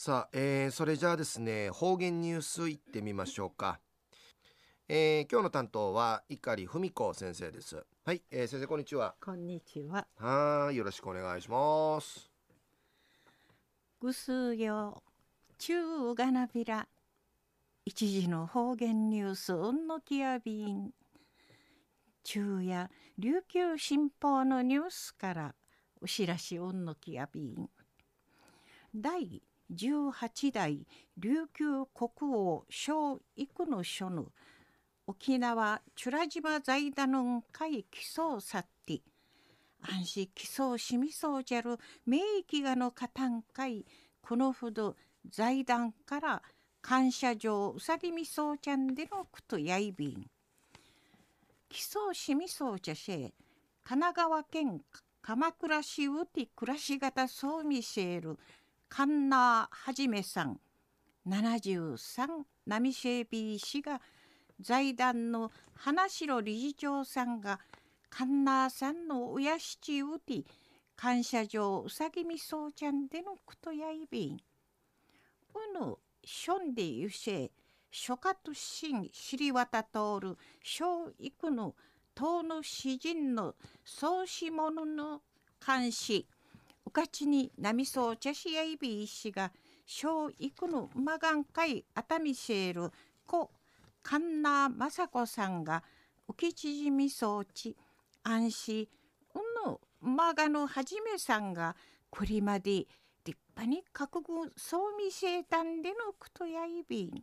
さあ、えー、それじゃあですね方言ニュースいってみましょうか、えー、今日の担当は碇文子先生です。はい、えー、先生こんにちは。こんにちは。はいよろしくお願いします。ぐすよ中がなびら。一時の方言ニュースうんのきやびん。中夜琉球新報のニュースからお知らしうんのきやびん。第18代琉球国王小幾の書の沖縄チュラ島財団の会基礎さって安心基礎しみそうじゃる名域がの加担会このほど財団から感謝状うさぎみそうちゃんでのくとやいびん。基礎しみそうじゃし神奈川県鎌倉市うて暮らし方そうみせるカンナはじめさん73ナミシェービー氏が財団の花城理事長さんがカンナーさんの親七うて感謝状うさぎみそうちゃんでのことやいびん。うぬションでゆせ諸家としん知り渡とおる小育の党の詩人の創始者の監視うかちに波そう茶しやいびいしが小育の馬がん会熱海シェール故神奈雅子さんが浮き縮みそうち安心うぬ馬がのはじめさんがこれまで立派に覚悟そう見せたんでのくとやいびん。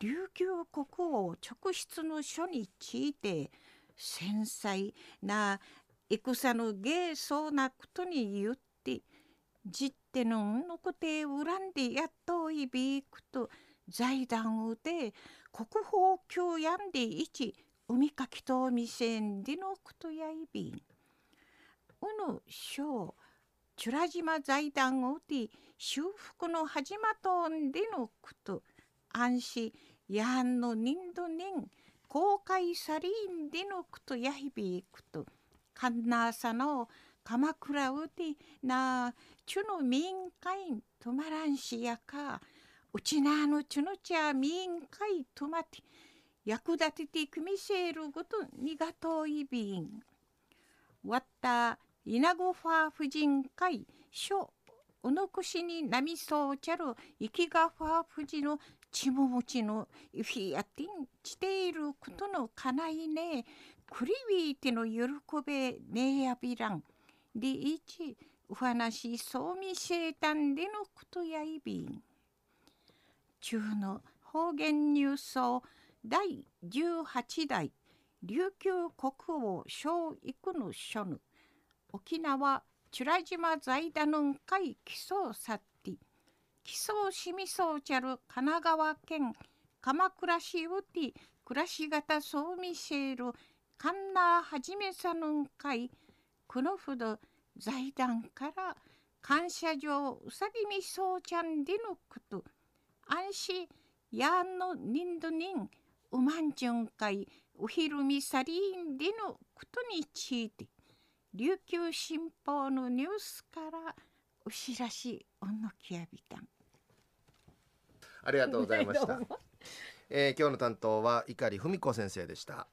琉球国王直筆の書について繊細な戦の芸そうなことに言ってじってのんのこて恨んでやっといびくと財団をで国宝教やんでいち海かきとみせんでのことやいびん。うぬしょうチュラ島財団をで修復の始まとんでのこと安心やんの人度人公開さりんでのことやいびくと。カンナーサの鎌倉うてなチュの民会止まらんしやかうちなのチュのちゃ民会止まって役立ててくみせることにがといびん。わった稲子ファー婦人会書おのくしになみそうちゃる生きがファー婦人のちももちのフィアティンしていることのかないねクリビーテの喜べねやびらん。でいちお話そうみせたんでのことやいびん。中の方言ニュースを第18代琉球国王小育の書の沖縄チュラ島財団の会基礎さって基礎しみそうちゃる神奈川県鎌倉市うて暮らし方そうみせるカンナーはじめさぬん会このほど財団から感謝状うさぎみそうちゃんでのこと安心やんの人度人うまんじゅん会おひるみさりんでのことについて琉球新報のニュースからお知らしおのきやびたんありがとうございました、えー、今日の担当は碇文子先生でした